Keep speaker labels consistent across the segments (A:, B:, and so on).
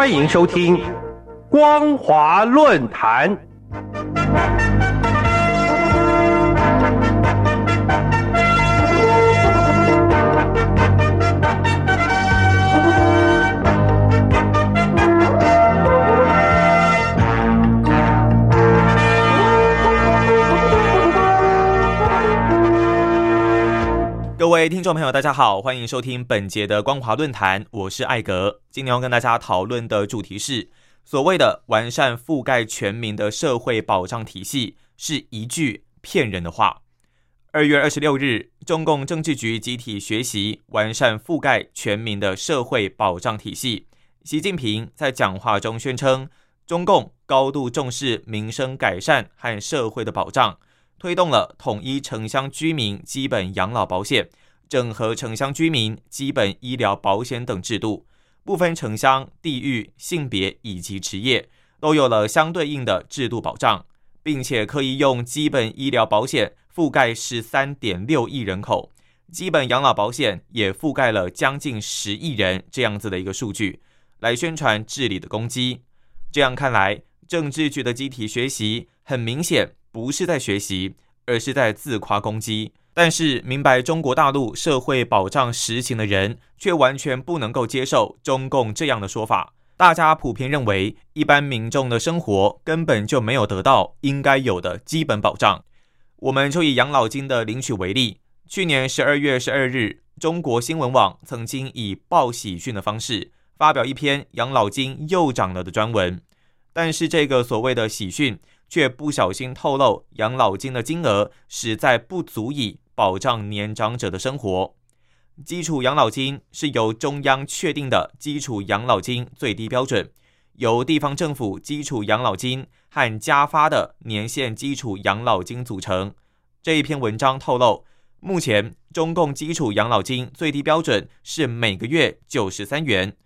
A: 欢迎收听《光华论坛》。
B: 各位听众朋友，大家好，欢迎收听本节的光华论坛，我是艾格。今天要跟大家讨论的主题是所谓的完善覆盖全民的社会保障体系是一句骗人的话。二月二十六日，中共政治局集体学习完善覆盖全民的社会保障体系。习近平在讲话中宣称，中共高度重视民生改善和社会的保障。推动了统一城乡居民基本养老保险、整合城乡居民基本医疗保险等制度，不分城乡、地域、性别以及职业，都有了相对应的制度保障，并且可以用基本医疗保险覆盖十三点六亿人口，基本养老保险也覆盖了将近十亿人这样子的一个数据，来宣传治理的攻击。这样看来，政治局的集体学习很明显。不是在学习，而是在自夸攻击。但是，明白中国大陆社会保障实情的人，却完全不能够接受中共这样的说法。大家普遍认为，一般民众的生活根本就没有得到应该有的基本保障。我们就以养老金的领取为例，去年十二月十二日，中国新闻网曾经以报喜讯的方式发表一篇养老金又涨了的专文。但是，这个所谓的喜讯。却不小心透露，养老金的金额实在不足以保障年长者的生活。基础养老金是由中央确定的基础养老金最低标准，由地方政府基础养老金和加发的年限基础养老金组成。这一篇文章透露，目前中共基础养老金最低标准是每个月九十三元，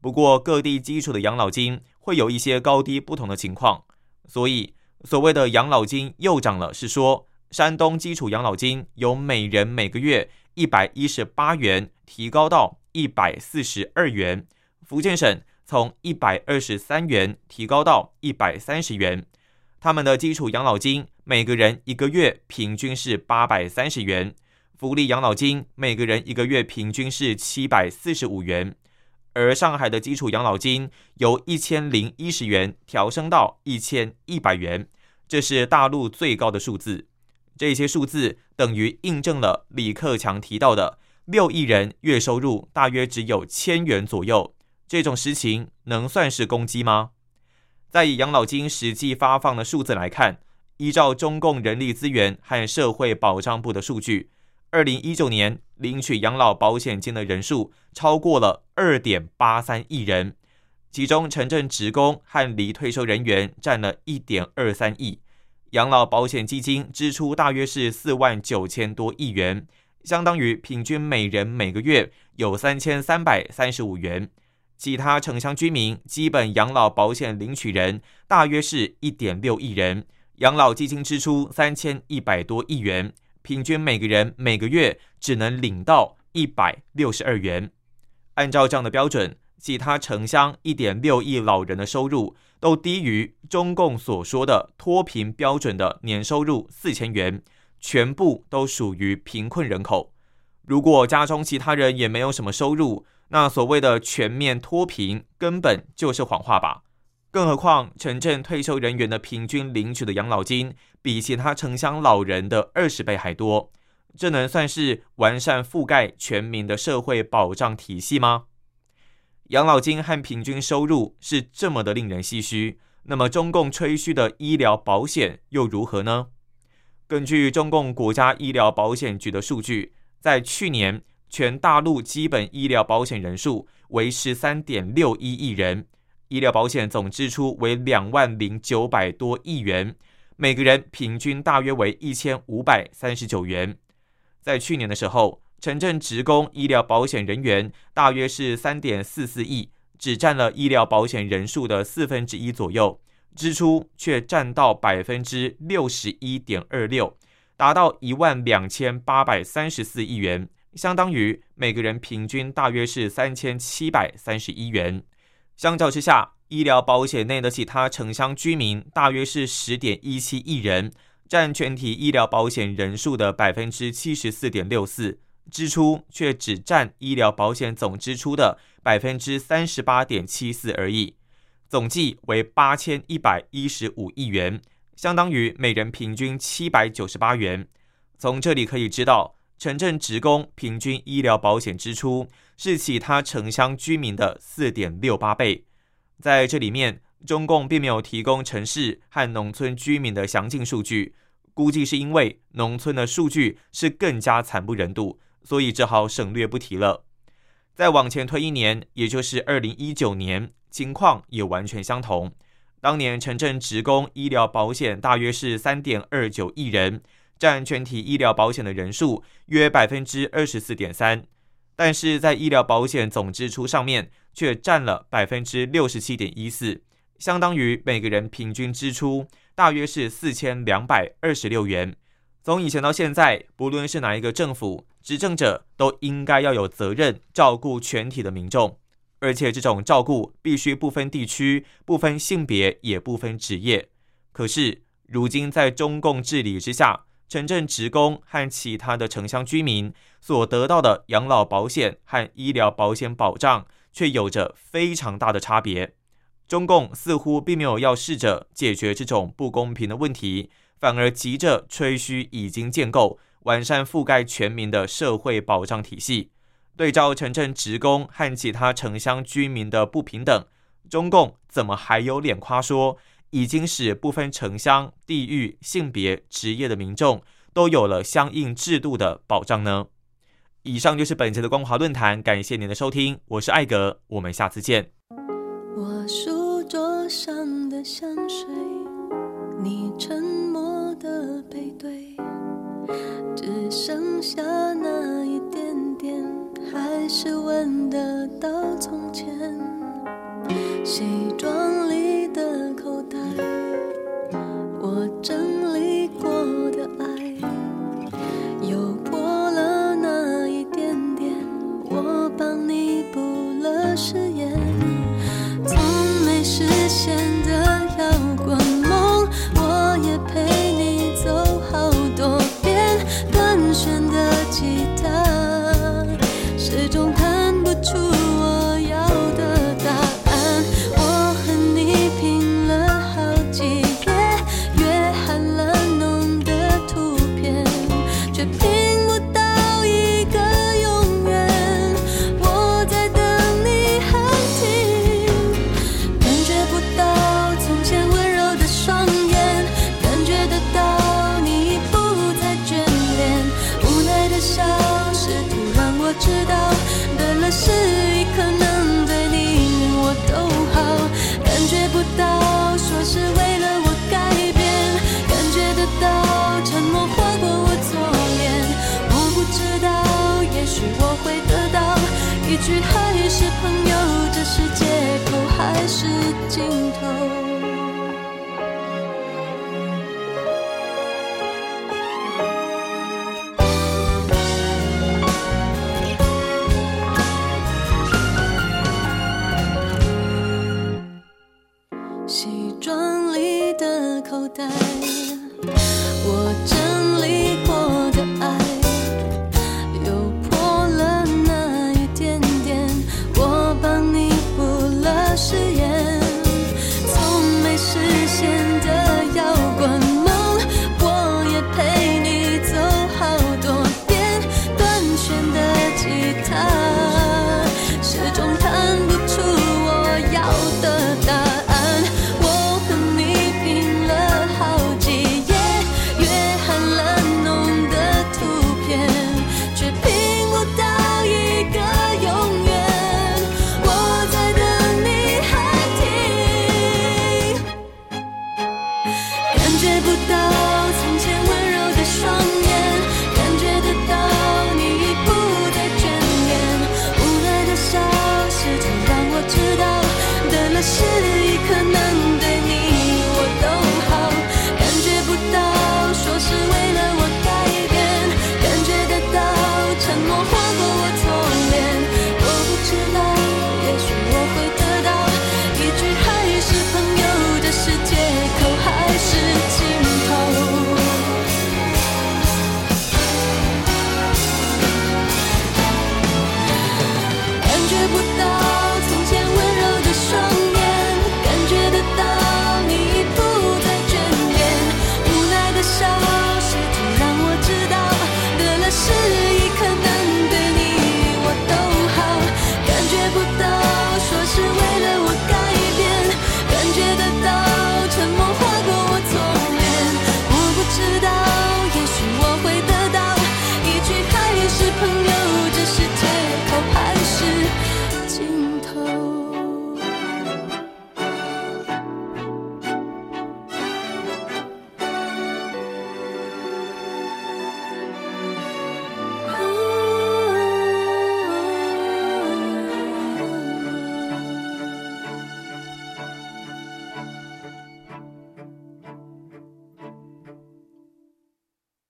B: 不过各地基础的养老金会有一些高低不同的情况，所以。所谓的养老金又涨了，是说山东基础养老金由每人每个月一百一十八元提高到一百四十二元，福建省从一百二十三元提高到一百三十元。他们的基础养老金每个人一个月平均是八百三十元，福利养老金每个人一个月平均是七百四十五元。而上海的基础养老金由一千零一十元调升到一千一百元，这是大陆最高的数字。这些数字等于印证了李克强提到的六亿人月收入大约只有千元左右这种实情，能算是攻击吗？再以养老金实际发放的数字来看，依照中共人力资源和社会保障部的数据。二零一九年领取养老保险金的人数超过了二点八三亿人，其中城镇职工和离退休人员占了一点二三亿，养老保险基金支出大约是四万九千多亿元，相当于平均每人每个月有三千三百三十五元。其他城乡居民基本养老保险领取人大约是一点六亿人，养老基金支出三千一百多亿元。平均每个人每个月只能领到一百六十二元。按照这样的标准，其他城乡一点六亿老人的收入都低于中共所说的脱贫标准的年收入四千元，全部都属于贫困人口。如果家中其他人也没有什么收入，那所谓的全面脱贫根本就是谎话吧？更何况，城镇退休人员的平均领取的养老金比其他城乡老人的二十倍还多，这能算是完善覆盖全民的社会保障体系吗？养老金和平均收入是这么的令人唏嘘，那么中共吹嘘的医疗保险又如何呢？根据中共国家医疗保险局的数据，在去年全大陆基本医疗保险人数为十三点六一亿人。医疗保险总支出为两万零九百多亿元，每个人平均大约为一千五百三十九元。在去年的时候，城镇职工医疗保险人员大约是三点四四亿，只占了医疗保险人数的四分之一左右，支出却占到百分之六十一点二六，达到一万两千八百三十四亿元，相当于每个人平均大约是三千七百三十一元。相较之下，医疗保险内的其他城乡居民大约是十点一七亿人，占全体医疗保险人数的百分之七十四点六四，支出却只占医疗保险总支出的百分之三十八点七四而已，总计为八千一百一十五亿元，相当于每人平均七百九十八元。从这里可以知道。城镇职工平均医疗保险支出是其他城乡居民的四点六八倍。在这里面，中共并没有提供城市和农村居民的详尽数据，估计是因为农村的数据是更加惨不忍睹，所以只好省略不提了。再往前推一年，也就是二零一九年，情况也完全相同。当年城镇职工医疗保险大约是三点二九亿人。占全体医疗保险的人数约百分之二十四点三，但是在医疗保险总支出上面却占了百分之六十七点一四，相当于每个人平均支出大约是四千两百二十六元。从以前到现在，不论是哪一个政府执政者，都应该要有责任照顾全体的民众，而且这种照顾必须不分地区、不分性别、也不分职业。可是如今在中共治理之下，城镇职工和其他的城乡居民所得到的养老保险和医疗保险保障，却有着非常大的差别。中共似乎并没有要试着解决这种不公平的问题，反而急着吹嘘已经建构完善、覆盖全民的社会保障体系。对照城镇职工和其他城乡居民的不平等，中共怎么还有脸夸说？已经使部分城乡、地域、性别、职业的民众都有了相应制度的保障呢。以上就是本节的光华论坛，感谢您的收听，我是艾格，我们下次见。我书桌上的香水，你沉剩下那一点点，还是闻得到从前。西装句。是一颗